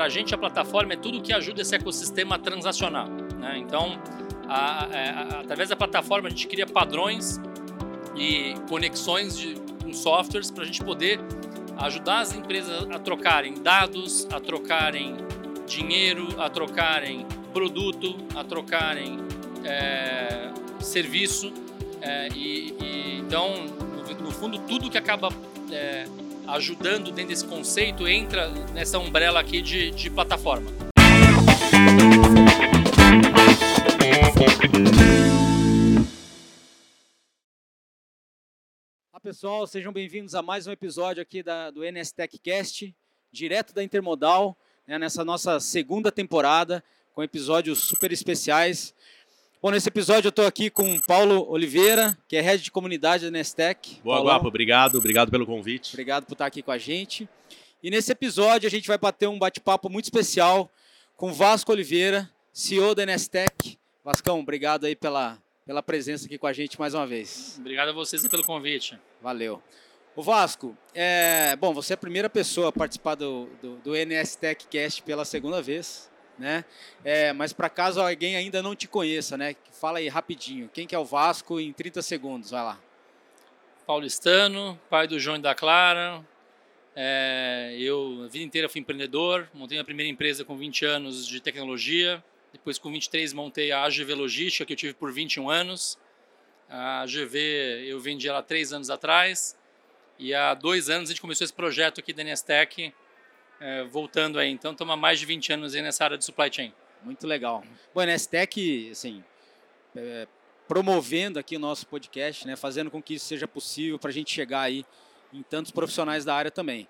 para a gente a plataforma é tudo que ajuda esse ecossistema a transacionar. Né? Então, a, a, através da plataforma a gente cria padrões e conexões de, com softwares para a gente poder ajudar as empresas a trocarem dados, a trocarem dinheiro, a trocarem produto, a trocarem é, serviço. É, e, e, então, no, no, fundo, tudo que acaba é, ajudando dentro desse conceito entra nessa umbrella aqui de, de plataforma. Olá pessoal, sejam bem-vindos a mais um episódio aqui da, do NS Tech Cast, direto da Intermodal, né, nessa nossa segunda temporada, com episódios super especiais. Bom, nesse episódio eu estou aqui com Paulo Oliveira, que é head de comunidade da Nestec. Boa, Paulão, Guapo, obrigado, obrigado pelo convite. Obrigado por estar aqui com a gente. E nesse episódio a gente vai bater um bate-papo muito especial com Vasco Oliveira, CEO da Nestec. Vascão, obrigado aí pela, pela presença aqui com a gente mais uma vez. Obrigado a vocês pelo convite. Valeu. O Vasco, é, bom, você é a primeira pessoa a participar do, do, do NS Tech Cast pela segunda vez né? É, mas para caso alguém ainda não te conheça, né? Fala aí rapidinho, quem que é o Vasco em 30 segundos, vai lá. Paulistano, pai do João e da Clara. É, eu a vida inteira fui empreendedor, montei a primeira empresa com 20 anos de tecnologia. Depois, com 23, montei a AGV Logística, que eu tive por 21 anos. A AGV eu vendi ela há três anos atrás. E há dois anos a gente começou esse projeto aqui da Nestec, é, voltando aí. Então, há mais de 20 anos aí nessa área de supply chain. Muito legal. Bom, a Nestec, assim, é, promovendo aqui o nosso podcast, né, fazendo com que isso seja possível para a gente chegar aí em tantos profissionais da área também.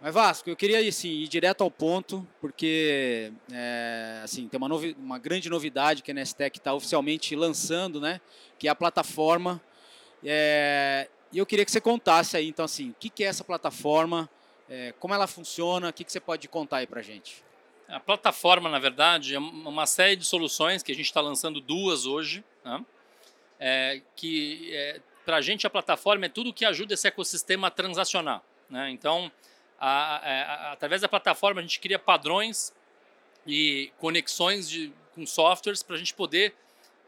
Mas Vasco, eu queria assim, ir direto ao ponto, porque é, assim, tem uma, novi uma grande novidade que a Nestec está oficialmente lançando, né, que é a plataforma. É, e eu queria que você contasse aí, então, assim, o que, que é essa plataforma, é, como ela funciona? O que, que você pode contar aí para gente? A plataforma, na verdade, é uma série de soluções que a gente está lançando duas hoje. Né? É, que é, para a gente a plataforma é tudo que ajuda esse ecossistema a transacionar. Né? Então, a, a, a, através da plataforma a gente cria padrões e conexões de, com softwares para a gente poder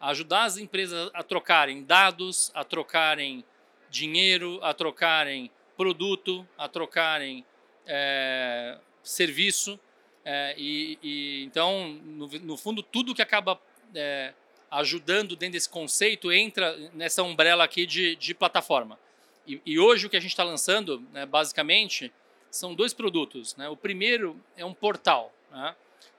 ajudar as empresas a trocarem dados, a trocarem dinheiro, a trocarem produto, a trocarem é, serviço. É, e, e, então, no, no, fundo, tudo que acaba é, ajudando dentro desse conceito entra nessa umbrella aqui de, de plataforma. E, e, hoje o que a gente está lançando, né, basicamente, são dois produtos. Né? O primeiro é um portal. Né?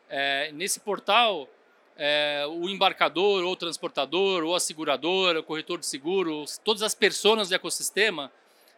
É, nesse portal, é, o embarcador, ou o transportador, ou a seguradora, o corretor de seguro, todas as pessoas do ecossistema,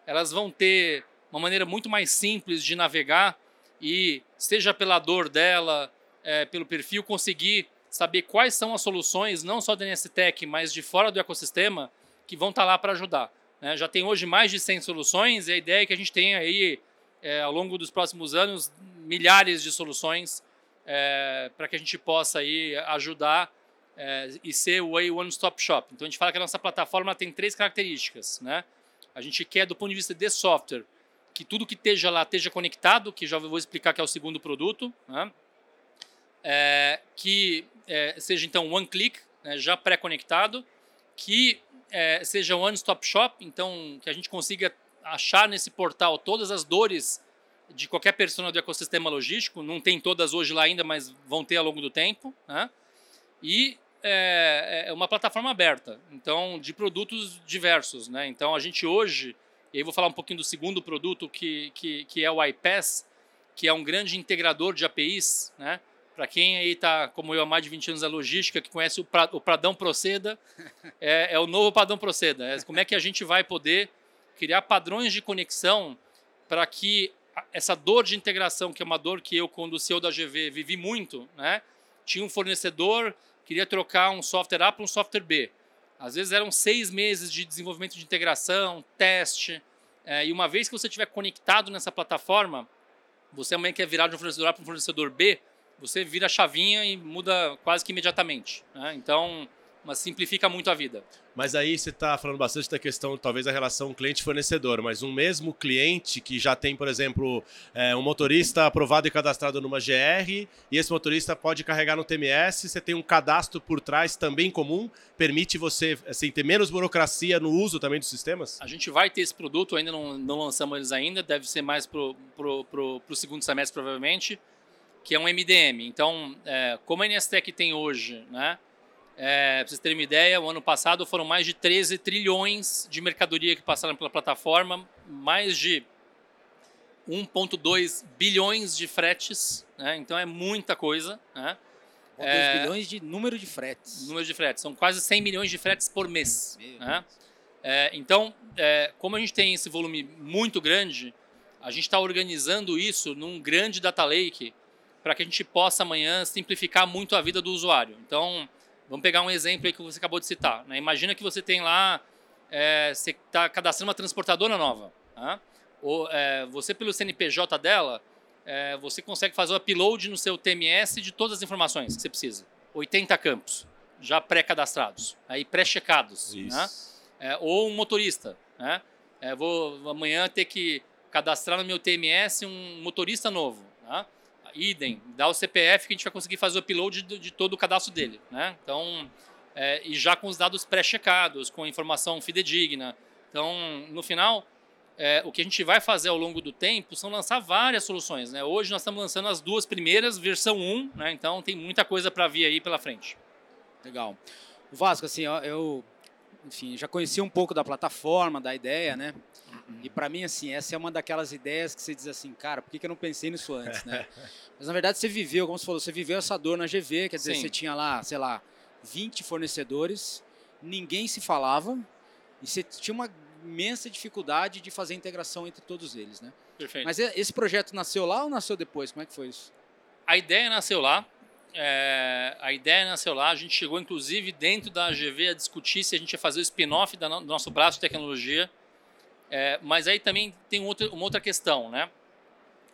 elas vão ter uma maneira muito mais simples de navegar e, seja pela dor dela, é, pelo perfil, conseguir saber quais são as soluções, não só da NSTech, mas de fora do ecossistema, que vão estar tá lá para ajudar. Né? Já tem hoje mais de 100 soluções e a ideia é que a gente tenha aí, é, ao longo dos próximos anos, milhares de soluções é, para que a gente possa aí ajudar é, e ser o One Stop Shop. Então a gente fala que a nossa plataforma tem três características. Né? A gente quer, do ponto de vista de software, que tudo que esteja lá esteja conectado, que já vou explicar que é o segundo produto, né? é, que é, seja então one click, né, já pré-conectado, que é, seja one stop shop, então que a gente consiga achar nesse portal todas as dores de qualquer persona do ecossistema logístico, não tem todas hoje lá ainda, mas vão ter ao longo do tempo, né? E é, é uma plataforma aberta, então de produtos diversos, né? Então a gente hoje e aí vou falar um pouquinho do segundo produto, que, que, que é o iPass, que é um grande integrador de APIs, né? Para quem aí está, como eu, há mais de 20 anos na logística, que conhece o, pra, o Pradão Proceda, é, é, o novo Padrão Proceda. É como é que a gente vai poder criar padrões de conexão para que essa dor de integração, que é uma dor que eu, quando CEO da GV, vivi muito, né? Tinha um fornecedor, queria trocar um software A para um software B. Às vezes eram seis meses de desenvolvimento de integração, teste. É, e uma vez que você estiver conectado nessa plataforma, você amanhã quer virar de um fornecedor A para um fornecedor B, você vira a chavinha e muda quase que imediatamente. Né? Então, mas simplifica muito a vida. Mas aí você está falando bastante da questão, talvez, da relação cliente-fornecedor, mas um mesmo cliente que já tem, por exemplo, é, um motorista aprovado e cadastrado numa GR, e esse motorista pode carregar no TMS, você tem um cadastro por trás também comum, permite você assim, ter menos burocracia no uso também dos sistemas? A gente vai ter esse produto, ainda não, não lançamos eles ainda, deve ser mais para o segundo semestre, provavelmente, que é um MDM. Então, é, como a NSTEC tem hoje, né? É, para vocês terem uma ideia, o ano passado foram mais de 13 trilhões de mercadoria que passaram pela plataforma, mais de 1,2 bilhões de fretes, né? então é muita coisa. Né? 2 é, bilhões de número de fretes. Número de fretes, são quase 100 milhões de fretes por mês. Né? É, então, é, como a gente tem esse volume muito grande, a gente está organizando isso num grande data lake para que a gente possa amanhã simplificar muito a vida do usuário. Então, Vamos pegar um exemplo aí que você acabou de citar. Né? Imagina que você tem lá, é, você está cadastrando uma transportadora nova. Tá? Ou, é, você, pelo CNPJ dela, é, você consegue fazer o upload no seu TMS de todas as informações que você precisa. 80 campos, já pré-cadastrados, aí pré-checados. Né? É, ou um motorista. Né? É, vou amanhã ter que cadastrar no meu TMS um motorista novo. Né? Idem, dá o CPF que a gente vai conseguir fazer o upload de, de todo o cadastro dele. Né? Então, é, e já com os dados pré-checados, com informação fidedigna. Então, no final, é, o que a gente vai fazer ao longo do tempo são lançar várias soluções. Né? Hoje nós estamos lançando as duas primeiras, versão 1, né? então tem muita coisa para vir aí pela frente. Legal. Vasco, assim, eu enfim, já conheci um pouco da plataforma, da ideia, né? E para mim, assim, essa é uma daquelas ideias que você diz assim, cara, por que, que eu não pensei nisso antes, né? Mas na verdade você viveu, como você falou, você viveu essa dor na GV, quer dizer, Sim. você tinha lá, sei lá, 20 fornecedores, ninguém se falava e você tinha uma imensa dificuldade de fazer integração entre todos eles, né? Perfeito. Mas esse projeto nasceu lá ou nasceu depois? Como é que foi isso? A ideia nasceu lá. É, a ideia nasceu lá. A gente chegou, inclusive, dentro da AGV a discutir se a gente ia fazer o spin-off do nosso braço de tecnologia é, mas aí também tem outra, uma outra questão, né?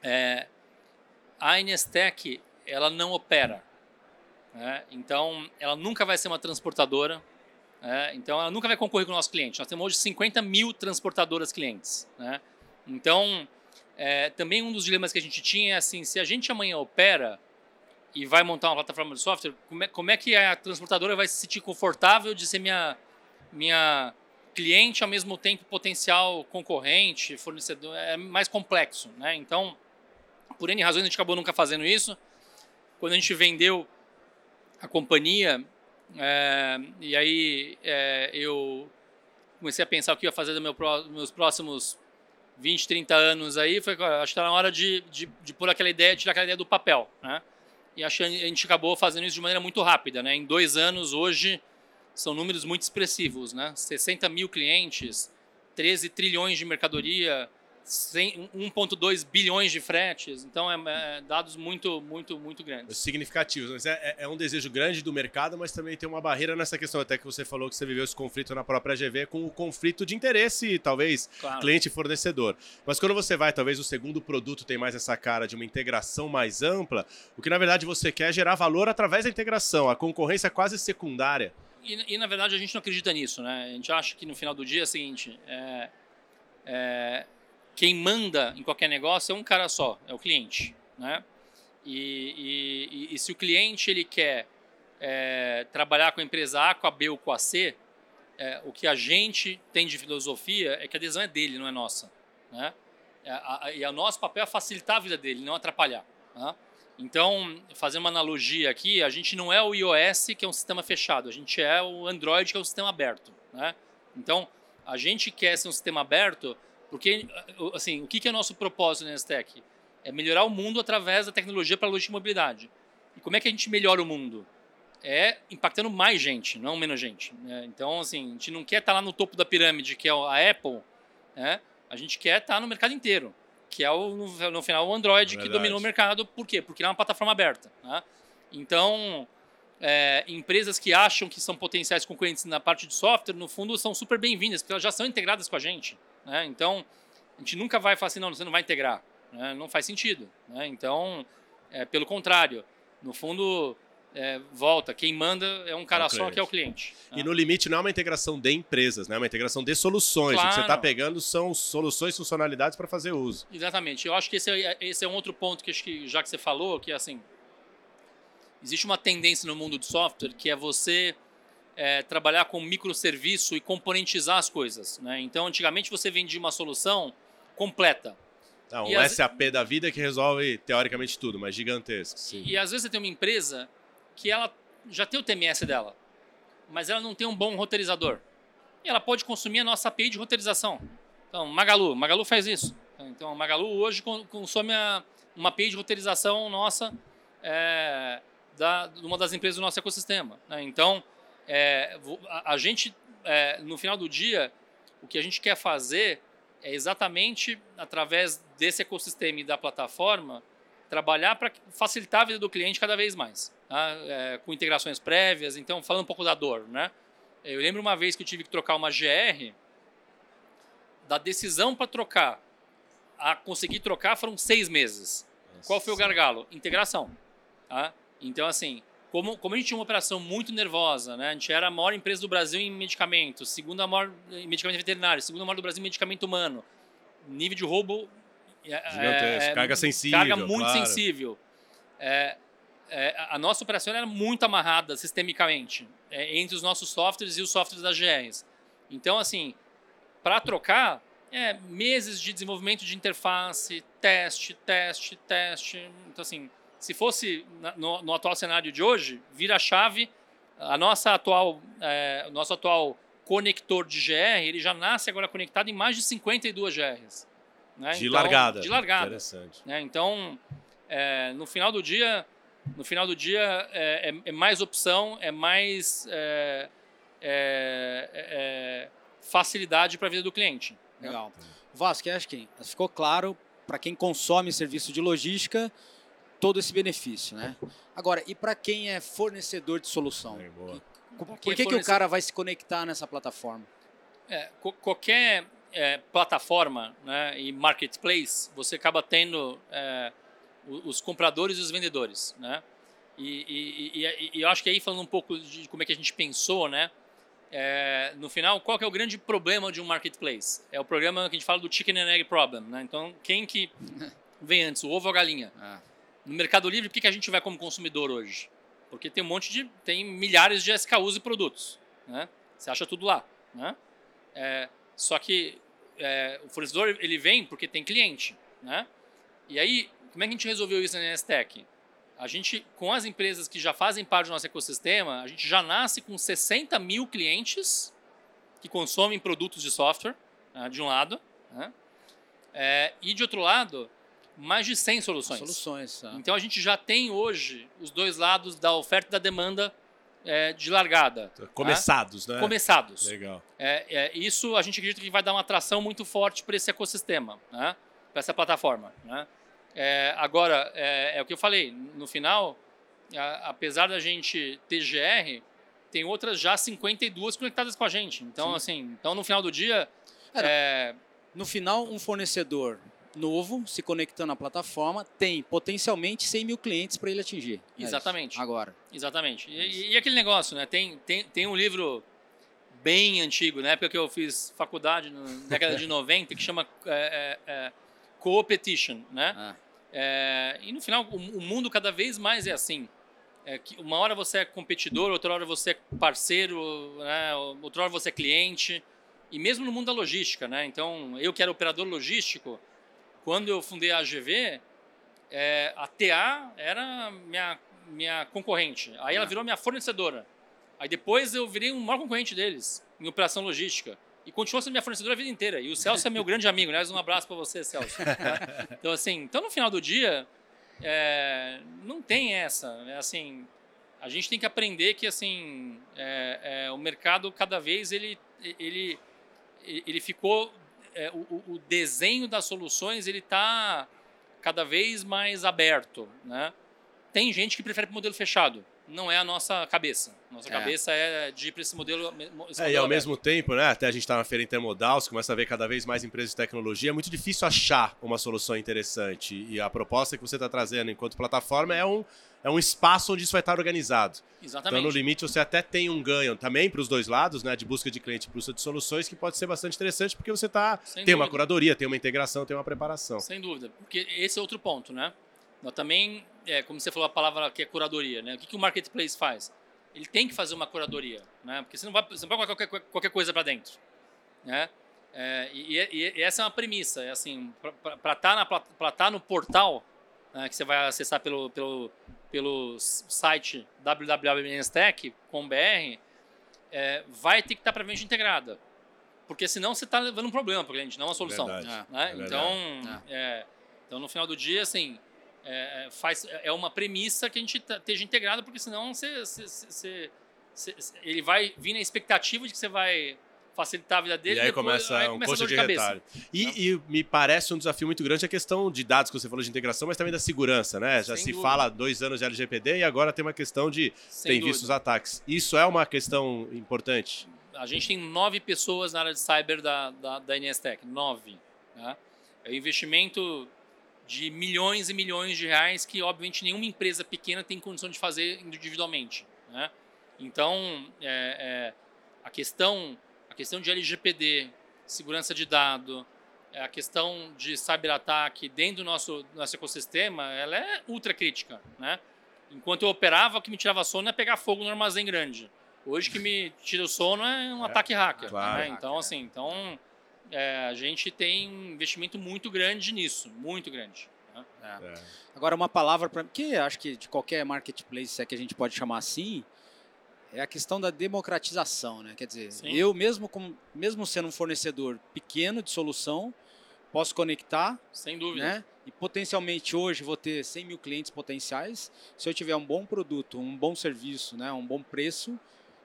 É, a Inestec, ela não opera. Né? Então, ela nunca vai ser uma transportadora. Né? Então, ela nunca vai concorrer com o nosso cliente. Nós temos hoje 50 mil transportadoras clientes. Né? Então, é, também um dos dilemas que a gente tinha é assim, se a gente amanhã opera e vai montar uma plataforma de software, como é, como é que a transportadora vai se sentir confortável de ser minha, minha cliente, ao mesmo tempo potencial concorrente, fornecedor, é mais complexo, né? Então, por N razões a gente acabou nunca fazendo isso. Quando a gente vendeu a companhia, é, e aí é, eu comecei a pensar o que ia fazer dos meu, meus próximos 20, 30 anos aí, foi, acho que está na hora de, de, de pôr aquela ideia, tirar aquela ideia do papel, né? E acho que a gente acabou fazendo isso de maneira muito rápida, né? Em dois anos, hoje, são números muito expressivos, né? 60 mil clientes, 13 trilhões de mercadoria, 1,2 bilhões de fretes. Então, é, é, dados muito, muito, muito grandes. Significativos. Mas é, é, é, um desejo grande do mercado, mas também tem uma barreira nessa questão. Até que você falou que você viveu esse conflito na própria GV com o conflito de interesse, talvez, claro. cliente e fornecedor. Mas quando você vai, talvez o segundo produto tem mais essa cara de uma integração mais ampla, o que na verdade você quer é gerar valor através da integração. A concorrência é quase secundária. E, e, na verdade a gente não acredita nisso, né? A gente acha que no final do dia é o seguinte: é, é, quem manda em qualquer negócio é um cara só, é o cliente, né? E, e, e se o cliente ele quer é, trabalhar com a empresa A, com a B ou com a C, é, o que a gente tem de filosofia é que a adesão é dele, não é nossa, né? É, e o nosso papel é facilitar a vida dele, não atrapalhar. Né? Então, fazendo uma analogia aqui, a gente não é o iOS, que é um sistema fechado, a gente é o Android, que é um sistema aberto. Né? Então, a gente quer ser um sistema aberto porque, assim, o que é o nosso propósito na Nestec? É melhorar o mundo através da tecnologia para a logística e mobilidade. E como é que a gente melhora o mundo? É impactando mais gente, não menos gente. Né? Então, assim, a gente não quer estar lá no topo da pirâmide, que é a Apple, né? a gente quer estar no mercado inteiro que é o, no, final o Android que dominou o mercado. Por quê? Porque ele é uma plataforma aberta. Né? Então, é, empresas que acham que são potenciais concorrentes na parte de software, no fundo, são super bem-vindas, porque elas já são integradas com a gente. Né? Então, a gente nunca vai falar assim, não, você não vai integrar. Né? Não faz sentido. Né? Então, é, pelo contrário, no fundo, é, volta. Quem manda é um cara é só que é o cliente. E no limite não é uma integração de empresas, né? É uma integração de soluções. Claro. O que você está pegando são soluções, funcionalidades para fazer uso. Exatamente. Eu acho que esse é, esse é um outro ponto que, acho que já que você falou, que é assim, existe uma tendência no mundo de software que é você é, trabalhar com microserviço e componentizar as coisas. Né? Então, antigamente você vendia uma solução completa. Não, um as... SAP da vida que resolve teoricamente tudo, mas gigantesco. Sim. E, e às vezes você tem uma empresa que ela já tem o TMS dela, mas ela não tem um bom roteirizador. E ela pode consumir a nossa API de roteirização. Então, Magalu, Magalu faz isso. Então, Magalu hoje consome uma API de roteirização nossa é, da, uma das empresas do nosso ecossistema. Né? Então, é, a, a, gente, é, no final do dia, o que a gente quer fazer é exatamente através desse ecossistema e da plataforma trabalhar para facilitar a vida do cliente cada vez mais, tá? é, com integrações prévias. Então, falando um pouco da dor, né? Eu lembro uma vez que eu tive que trocar uma GR, da decisão para trocar a conseguir trocar foram seis meses. Nossa. Qual foi o gargalo? Integração. Tá? Então, assim, como, como a gente tinha uma operação muito nervosa, né? A gente era a maior empresa do Brasil em medicamentos, segunda maior em medicamento veterinário, segunda maior do Brasil em medicamento humano. Nível de roubo é, é, é, carga sensível. Carga muito claro. sensível. É, é, a nossa operação era muito amarrada sistemicamente é, entre os nossos softwares e os softwares das GRs. Então, assim, para trocar, é meses de desenvolvimento de interface, teste, teste, teste. Então, assim, se fosse no, no atual cenário de hoje, vira a chave, a nossa atual, é, o nosso atual conector de GR, ele já nasce agora conectado em mais de 52 GRs. Né? De então, largada. De largada. Interessante. Né? Então, é, no final do dia, no final do dia é, é, é mais opção, é mais é, é, facilidade para a vida do cliente. Né? Legal. Vasco, acho que ficou claro para quem consome serviço de logística todo esse benefício, né? Agora, e para quem é fornecedor de solução? Por que, que, que o cara vai se conectar nessa plataforma? É, qualquer é, plataforma né, e marketplace, você acaba tendo é, os compradores e os vendedores, né? E, e, e, e, eu acho que aí falando um pouco de como é que a gente pensou, né? É, no final, qual é o grande problema de um marketplace? É o problema que a gente fala do chicken and egg problem, né? Então, quem que vem antes, o ovo ou a galinha? Ah. No Mercado Livre, por que, que a gente vai como consumidor hoje? Porque tem um monte de, tem milhares de SKUs e produtos, né? Você acha tudo lá, né? É, só que é, o fornecedor ele vem porque tem cliente, né? E aí, como é que a gente resolveu isso na NSTech? A gente, com as empresas que já fazem parte do nosso ecossistema, a gente já nasce com 60 mil clientes que consomem produtos de software, né, de um lado, né? é, e de outro lado, mais de 100 soluções. Soluções. Tá. Então a gente já tem hoje os dois lados da oferta e da demanda é, de largada. Tá? Começados, tá? né? Começados. Legal. É, é, isso a gente acredita que vai dar uma atração muito forte para esse ecossistema, né? para essa plataforma. Né? É, agora, é, é, o que eu falei, no final, a, apesar da gente ter GR, tem outras já 52 conectadas com a gente. Então, Sim. assim, então no final do dia. É, no final, um fornecedor novo se conectando à plataforma tem potencialmente 100 mil clientes para ele atingir. É Exatamente. Isso. Agora. Exatamente. E, e, aquele negócio, né? Tem, tem, tem um livro bem antigo, na época que eu fiz faculdade, na década de 90, que chama Co-Petition, né? Ah. É, e no final, o, o, mundo cada vez mais é assim. É que uma hora você é competidor, outra hora você é parceiro, né? outra hora você é cliente. E mesmo no mundo da logística, né? Então, eu que era operador logístico, quando eu fundei a AGV, é, a TA era minha, minha concorrente. Aí ela ah. virou minha fornecedora. Aí depois eu virei um maior concorrente deles em operação logística. E continuou sendo minha fornecedora a vida inteira. E o Celso é meu grande amigo. Aliás, um abraço para você, Celso. Então, assim, então no final do dia, é, não tem essa. É assim, a gente tem que aprender que assim, é, é, o mercado cada vez ele, ele, ele ficou é, o, o, desenho das soluções ele está cada vez mais aberto, né? Tem gente que prefere o modelo fechado, não é a nossa cabeça. Nossa é. cabeça é de ir para esse modelo. Esse é, modelo e ao aberto. mesmo tempo, né? Até a gente está na feira intermodal, você começa a ver cada vez mais empresas de tecnologia. É muito difícil achar uma solução interessante. E a proposta que você está trazendo enquanto plataforma é um, é um espaço onde isso vai estar organizado. Exatamente. Então, no limite, você até tem um ganho também para os dois lados, né? De busca de cliente e busca de soluções, que pode ser bastante interessante, porque você tá, tem dúvida. uma curadoria, tem uma integração, tem uma preparação. Sem dúvida. Porque esse é outro ponto, né? Nós também, é, como você falou a palavra que é curadoria, né? O que, que o marketplace faz? Ele tem que fazer uma curadoria, né? Porque você não vai, você não vai colocar qualquer, qualquer coisa para dentro, né? É, e, e, e, essa é uma premissa, é assim, para estar tá, tá no portal, né, que você vai acessar pelo, pelo, pelo site www.nstech.com.br, é, vai ter que estar tá para venda integrada. Porque senão você está levando um problema para o cliente, não uma solução. Verdade, né? é então, é. então, no final do dia, assim, é, é, faz, é uma premissa que a gente esteja integrado, porque senão você, você, você, ele vai vir na expectativa de que você vai facilitar a vida dele. E aí depois, começa aí um começa de, de retalho. E, e, me parece um desafio muito grande a questão de dados que você falou de integração, mas também da segurança, né? Já Sem se dúvida. fala dois anos de LGPD e agora tem uma questão de Sem tem visto os ataques. Isso é uma questão importante. A gente tem nove pessoas na área de cyber da, da, da Inestec, nove. Né? É investimento de milhões e milhões de reais que, obviamente, nenhuma empresa pequena tem condição de fazer individualmente. Né? Então, é, é, a questão a questão de LGPD, segurança de dado, a questão de cyberataque dentro do nosso, nosso ecossistema, ela é ultra crítica. Né? Enquanto eu operava, o que me tirava sono é pegar fogo no armazém grande. Hoje, o que me tira o sono é um é, ataque hacker. Claro, né? Então, assim, então é, a gente tem um investimento muito grande nisso, muito grande. Né? É. é. Agora, uma palavra para que acho que de qualquer marketplace, se é que a gente pode chamar assim, é a questão da democratização, né? Quer dizer, Sim. eu mesmo, como, mesmo sendo um fornecedor pequeno de solução, posso conectar. Sem dúvida. Né? E potencialmente hoje vou ter 100 mil clientes potenciais. Se eu tiver um bom produto, um bom serviço, né? um bom preço,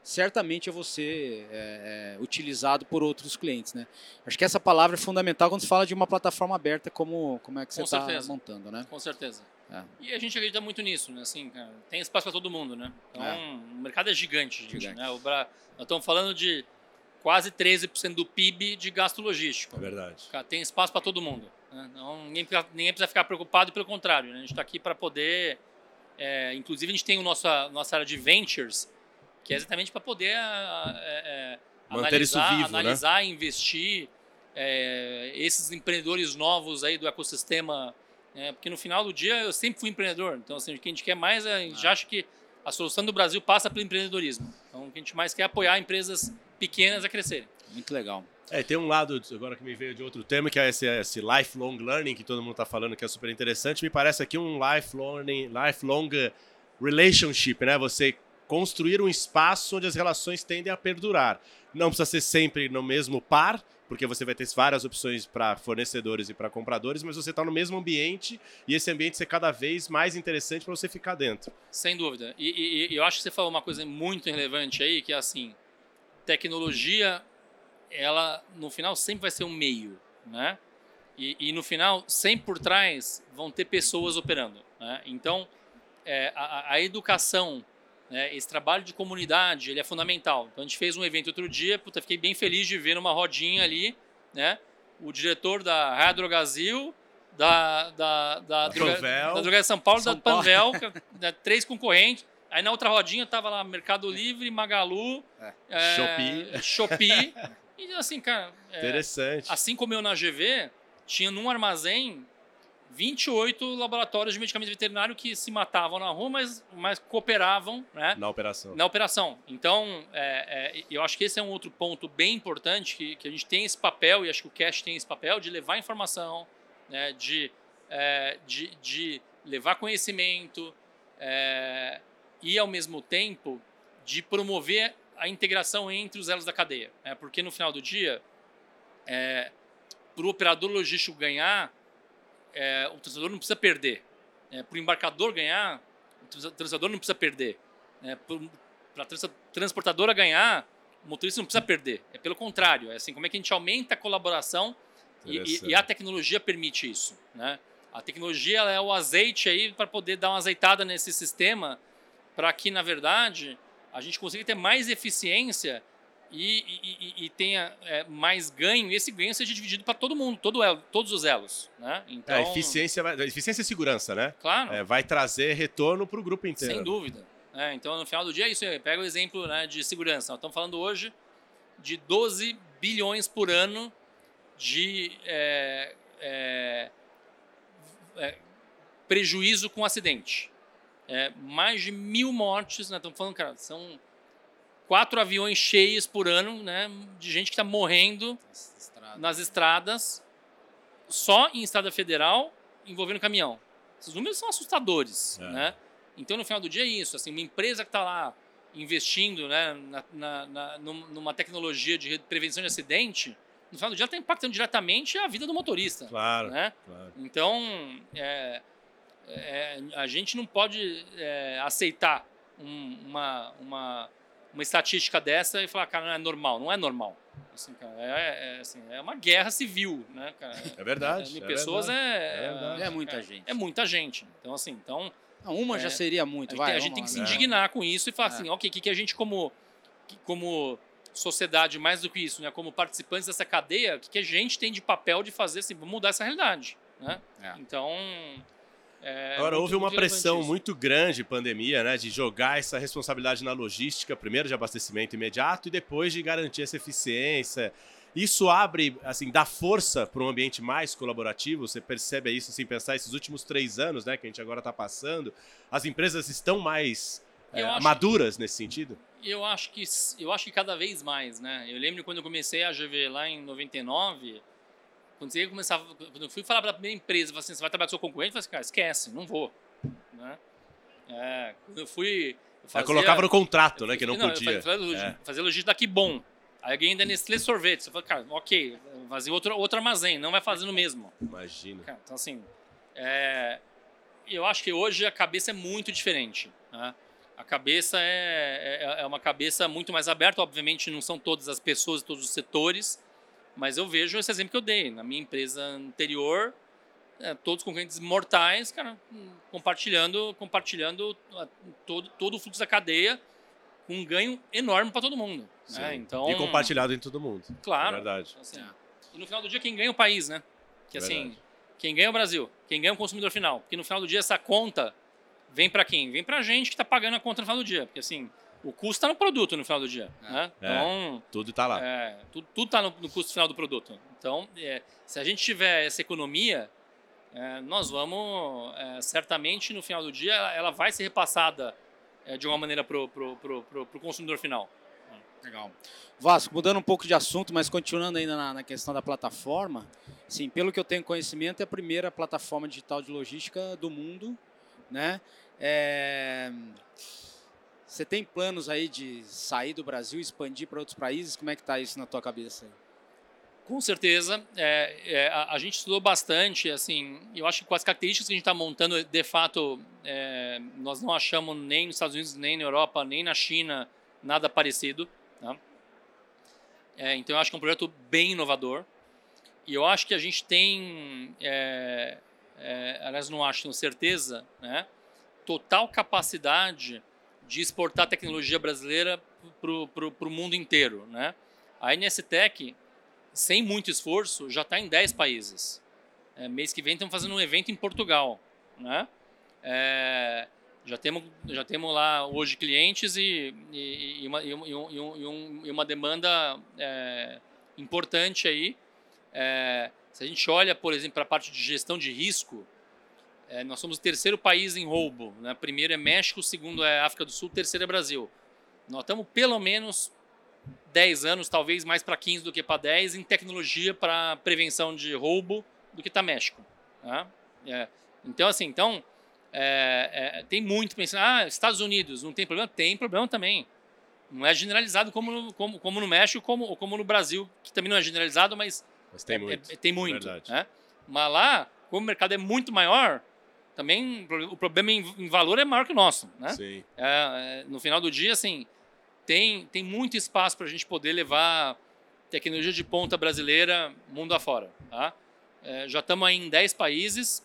certamente eu vou ser é, é, utilizado por outros clientes, né? Acho que essa palavra é fundamental quando se fala de uma plataforma aberta como, como é que você está montando, né? Com certeza. É. E a gente acredita muito nisso, né? Assim, cara, tem espaço para todo mundo, né? Então, é. o mercado é gigante, gente, gigante. Né? O Bra... Nós estamos falando de quase 13% do PIB de gasto logístico. É verdade. Cara, tem espaço para todo mundo. Né? Então, ninguém, ninguém precisa ficar preocupado, pelo contrário, né? a gente está aqui para poder... É, inclusive, a gente tem a nossa, nossa área de ventures, que é exatamente para poder é, Manter analisar, isso vivo, né? analisar né? investir é, esses empreendedores novos aí do ecossistema. É, porque no final do dia eu sempre fui empreendedor. Então, assim, o que a gente quer mais, é, a gente ah. acha que a solução do Brasil passa pelo empreendedorismo. Então, o que a gente mais quer é apoiar empresas pequenas a crescerem. Muito legal. É, tem um lado, agora que me veio de outro tema, que é esse, esse lifelong learning, que todo mundo está falando que é super interessante. Me parece aqui um lifelong, lifelong relationship, né? Você construir um espaço onde as relações tendem a perdurar. Não precisa ser sempre no mesmo par, porque você vai ter várias opções para fornecedores e para compradores, mas você está no mesmo ambiente e esse ambiente ser cada vez mais interessante para você ficar dentro. Sem dúvida. E, e, eu acho que você falou uma coisa muito relevante aí, que é assim, tecnologia, ela no final sempre vai ser um meio, né? E, e no final, sempre por trás vão ter pessoas operando. Né? Então, é, a, a educação né? Esse trabalho de comunidade ele é fundamental. Então a gente fez um evento outro dia, puta, fiquei bem feliz de ver numa rodinha ali, né? O diretor da Radrogazil, da, da, da, droga, da São Paulo, São da Panvel, né? três concorrentes. Aí na outra rodinha tava lá Mercado Livre, Magalu, é. É, Shopee. Shopee. e assim, cara. É, Interessante. Assim como eu na GV, tinha num armazém 28 laboratórios de medicamento veterinário que se matavam na rua, mas, mas cooperavam né, na operação. Na operação. Então, é, é, eu acho que esse é um outro ponto bem importante, que, que a gente tem esse papel, e acho que o Cash tem esse papel, de levar informação, né, de, é, de, de levar conhecimento é, e, ao mesmo tempo, de promover a integração entre os elos da cadeia. Né, porque, no final do dia, é, para o operador logístico ganhar é, o transportador não precisa perder. É, para o embarcador ganhar, o transportador não precisa perder. É, para a transportadora ganhar, o motorista não precisa perder. É pelo contrário. É assim, como é que a gente aumenta a colaboração e, e, e, a tecnologia permite isso. Né? A tecnologia é o azeite aí para poder dar uma azeitada nesse sistema para que, na verdade, a gente consiga ter mais eficiência e, e, e tenha é, mais ganho, e esse ganho seja dividido para todo mundo, todo elo, todos os elos. Né? Então, é, eficiência, eficiência e segurança, né? Claro. É, vai trazer retorno para o grupo inteiro. Sem dúvida. É, então, no final do dia, é isso aí. Pega o exemplo né, de segurança. Nós estamos falando hoje de 12 bilhões por ano de é, é, é prejuízo com acidente. É, mais de mil mortes, né? estamos falando, cara, são quatro aviões cheios por ano, né, de gente que está morrendo Estrada. nas estradas, só em estrada federal, envolvendo caminhão. Esses números são assustadores, é. né? Então, no final do dia é isso. Assim, uma empresa que está lá investindo né, na, na, na, numa tecnologia de prevenção de acidente, no final do dia está impactando diretamente a vida do motorista. Claro. Né? claro. Então, é, é, a gente não pode é, aceitar um, uma, uma uma estatística dessa e falar, cara, não é normal. Não é normal. Assim, cara, é, é, assim, é uma guerra civil, né, cara? É verdade. É, é pessoas verdade, é, é, é, muita gente. É muita gente. Então, assim, então... uma já seria muito, vai. A gente tem que se indignar com isso e falar assim, ok, o que, que a gente como, como sociedade, mais do que isso, né, como participantes dessa cadeia, o que, que a gente tem de papel de fazer, assim, mudar essa realidade, né? Então... É, Agora, houve uma pressão muito grande, pandemia, né, de jogar essa responsabilidade na logística, primeiro de abastecimento imediato e depois de garantir essa eficiência. Isso abre, assim, dá força para um ambiente mais colaborativo. Você percebe isso, assim, pensar esses últimos três anos, né, que a gente agora está passando. As empresas estão mais é, maduras nesse sentido? Eu acho que eu acho que cada vez mais, né? Eu lembro quando eu comecei a GV lá em 99, quando você começava, quando eu fui falar para a primeira empresa, assim, você vai trabalhar com seu concorrente, eu falei assim, cara, esquece, não vou. Né? É, quando eu fui. Eu fazia, colocava no contrato, né? Que não, não podia. Fazia, é. fazia logística daqui bom. Aí alguém ainda Nestlé sorvete. Você fala, cara, ok, fazer outro, outro armazém, não vai fazer no mesmo. Imagina. Cara, então, assim, é, eu acho que hoje a cabeça é muito diferente. Né? A cabeça é, é, é uma cabeça muito mais aberta. Obviamente, não são todas as pessoas, todos os setores, mas eu vejo esse exemplo que eu dei. Na minha empresa anterior, é, todos os concorrentes mortais, cara, compartilhando, compartilhando todo, todo o fluxo da cadeia com um ganho enorme para todo mundo. Né? Então, e compartilhado em todo mundo. Claro. É verdade. Assim, e no final do dia, quem ganha é o país, né? Que assim, quem ganha é o Brasil, quem ganha é o consumidor final. Porque no final do dia, essa conta vem para quem? Vem para a gente que está pagando a conta no final do dia. Porque assim, o custo está no produto no final do dia. É. Né? É, então, tudo está lá. É, tudo está no, no, custo final do produto. Então, é, se a gente tiver essa economia, é, nós vamos, é, certamente, no final do dia, ela vai ser repassada é, de uma maneira para o consumidor final. Legal. Vasco, mudando um pouco de assunto, mas continuando ainda na, na, questão da plataforma, sim, pelo que eu tenho conhecimento, é a primeira plataforma digital de logística do mundo, né? É, você tem planos aí de sair do Brasil, expandir para outros países? Como é que está isso na tua cabeça? Com certeza, é, é, a, a, gente estudou bastante, assim, eu acho que com as características que a gente está montando, de fato, é, nós não achamos nem nos Estados Unidos, nem na Europa, nem na China, nada parecido, tá? É, então eu acho que é um projeto bem inovador, e eu acho que a gente tem, é, é, aliás não acho, tenho certeza, né, total capacidade de exportar tecnologia brasileira para o mundo inteiro. Né? A NSTech, sem muito esforço, já está em 10 países. É, mês que vem estamos fazendo um evento em Portugal. Né? É, já, temos, já temos lá hoje clientes e, e, e, uma, e, um, e uma, demanda é, importante aí. É, se a gente olha, por exemplo, para a parte de gestão de risco, é, nós somos o terceiro país em roubo. Né? Primeiro é México, segundo é África do Sul, terceiro é Brasil. Nós estamos pelo menos 10 anos, talvez mais para 15 do que para 10, em tecnologia para prevenção de roubo do que está México. Né? É. Então, assim, então, é, é, tem muito pensando, ah, Estados Unidos, não tem problema? Tem problema também. Não é generalizado como no, como, como no México como, ou como no Brasil, que também não é generalizado, mas, mas tem é, muito. É, tem muito. Né? Mas lá, como o mercado é muito maior, também o problema em, valor é maior que o nosso, né? Sim. É, é, no final do dia, assim, tem, tem muito espaço para a gente poder levar tecnologia de ponta brasileira mundo afora, tá? É, já estamos em 10 países,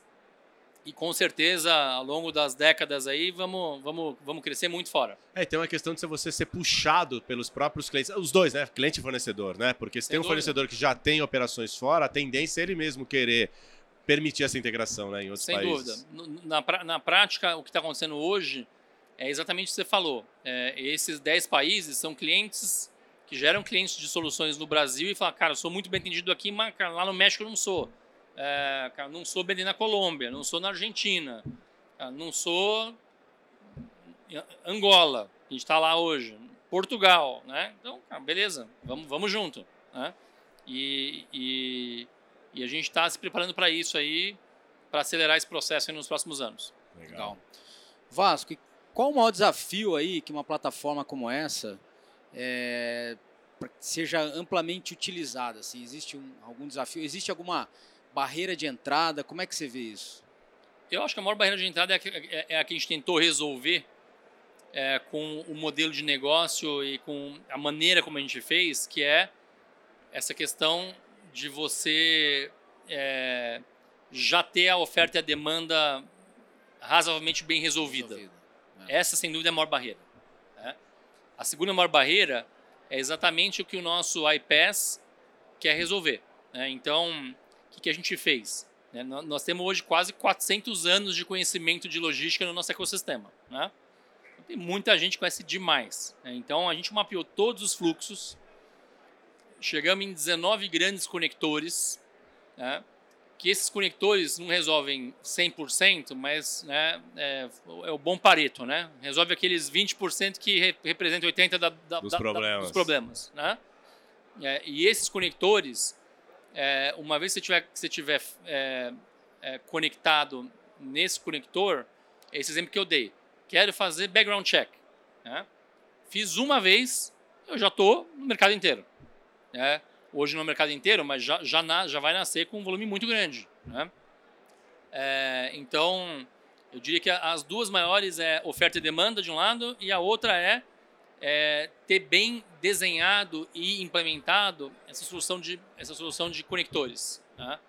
e com certeza, ao longo das décadas aí, vamos, vamos, vamos crescer muito fora. É, tem uma questão de você ser puxado pelos próprios clientes. Os dois, né? Cliente e fornecedor, né? Porque se Sem tem um dúvida. fornecedor que já tem operações fora, a tendência é ele mesmo querer permitir essa integração né, em outros Sem países. Sem dúvida. Na, na prática, o que está acontecendo hoje é exatamente o que você falou. É, esses 10 países são clientes que geram clientes de soluções no Brasil e falam, cara, eu sou muito bem entendido aqui, mas lá no México eu não sou. É, cara, não sou bem na Colômbia, não sou na Argentina, cara, não sou Angola, a gente está lá hoje, Portugal, né? Então, cara, beleza, vamos, vamos junto, né? E, e, e a gente está se preparando para isso aí, para acelerar esse processo nos próximos anos. Legal. Legal. Vasco, qual o maior desafio aí que uma plataforma como essa é, seja amplamente utilizada? Assim, existe um, algum desafio? Existe alguma barreira de entrada? Como é que você vê isso? Eu acho que a maior barreira de entrada é a que, é, é a que a gente tentou resolver é, com o modelo de negócio e com a maneira como a gente fez, que é essa questão de você é, já ter a oferta e a demanda razoavelmente bem resolvida. Resolvido, né? Essa, sem dúvida, é a maior barreira. Né? A segunda maior barreira é exatamente o que o nosso iPass quer resolver. Né? Então, o que, que, a gente fez? Né? Nós temos hoje quase 400 anos de conhecimento de logística no nosso ecossistema. Né? Tem muita gente que conhece demais. Né? Então, a gente mapeou todos os fluxos, chegamos em 19 grandes conectores, né? que esses conectores não resolvem 100%, mas né, é, é, o bom pareto, né? Resolve aqueles 20% que re, representam 80% da, da, dos da, problemas. dos problemas né? É, e esses conectores, é, uma vez que você tiver, que você tiver é, é, conectado nesse conector, esse exemplo que eu dei, quero fazer background check. Né? Fiz uma vez, eu já estou no mercado inteiro. Né? hoje no mercado inteiro, mas já, já, na, já vai nascer com um volume muito grande. Né? É, então, eu diria que as duas maiores é oferta e demanda de um lado, e a outra é, é ter bem desenhado e implementado essa solução de, essa solução de conectores. Né?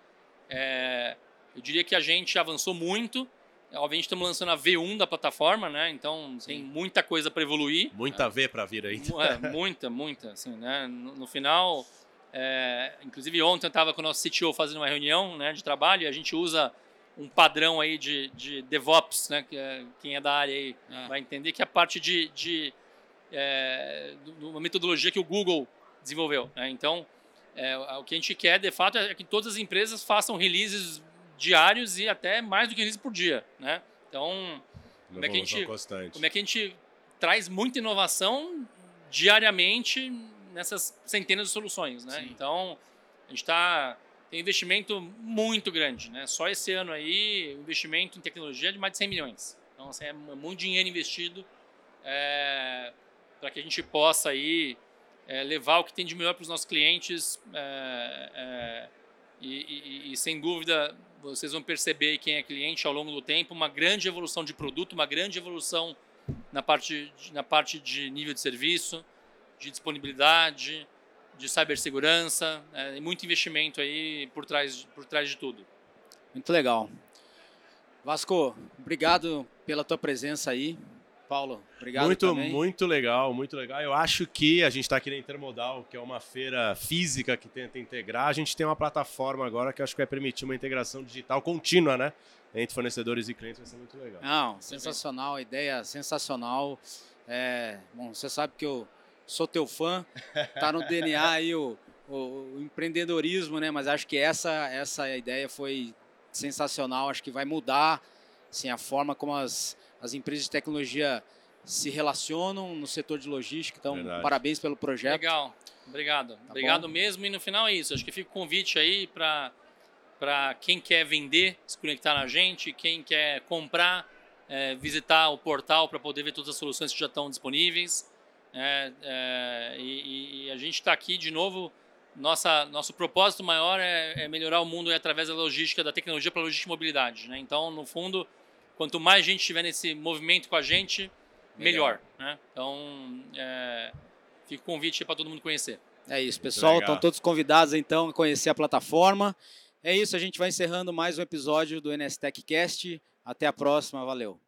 É, eu diria que a gente avançou muito. Obviamente estamos lançando a V1 da plataforma, né? Então Sim. tem muita coisa para evoluir. Muita V para vir aí. É, muita, muita. Assim, né? no, no final, é, inclusive ontem eu estava com o nosso CTO fazendo uma reunião né, de trabalho e a gente usa um padrão aí de, de DevOps, né, que é, quem é da área aí é. vai entender que é a parte de, de é, uma metodologia que o Google desenvolveu. Né? Então, o que a gente quer de fato é que todas as empresas façam releases diários e até mais do que releases por dia. Né? Então, como é, que a gente, como é que a gente traz muita inovação diariamente nessas centenas de soluções, né? Sim. Então, a gente está tem investimento muito grande, né? Só esse ano aí, o investimento em tecnologia é de mais de 100 milhões. Então, assim, é muito dinheiro investido é, para que a gente possa aí é, levar o que tem de melhor para os nossos clientes é, é, e, e, e, sem dúvida, vocês vão perceber quem é cliente ao longo do tempo, uma grande evolução de produto, uma grande evolução na parte, na parte de nível de serviço, de disponibilidade, de cibersegurança, é, muito investimento aí por trás, por trás de tudo. Muito legal. Vasco, obrigado pela tua presença aí. Paulo, obrigado Muito, também. muito legal, muito legal. Eu acho que a gente está aqui na Intermodal, que é uma feira física que tenta integrar. A gente tem uma plataforma agora que acho que vai permitir uma integração digital contínua, né? Entre fornecedores e clientes, vai ser muito legal. Não, sensacional, ideia sensacional. É, bom, você sabe que eu sou teu fã, tá no DNA aí o, o, o, empreendedorismo, né? Mas acho que essa essa ideia foi sensacional, acho que vai mudar assim, a forma como as, as empresas de tecnologia se relacionam no setor de logística. Então, Verdade. parabéns pelo projeto. Legal, obrigado. Tá obrigado bom? mesmo. E no final é isso. Acho que fica o convite aí para para quem quer vender, se conectar na gente, quem quer comprar, é, visitar o portal para poder ver todas as soluções que já estão disponíveis. É, é, e, e, a gente está aqui de novo. Nossa, nosso propósito maior é, é melhorar o mundo através da logística, da tecnologia para logística e mobilidade. Né? Então, no fundo, quanto mais gente estiver nesse movimento com a gente, melhor. melhor né? Então, é, fica o convite para todo mundo conhecer. É isso, pessoal. Estão todos convidados então a conhecer a plataforma. É isso, a gente vai encerrando mais um episódio do NSTech Cast. Até a próxima, valeu.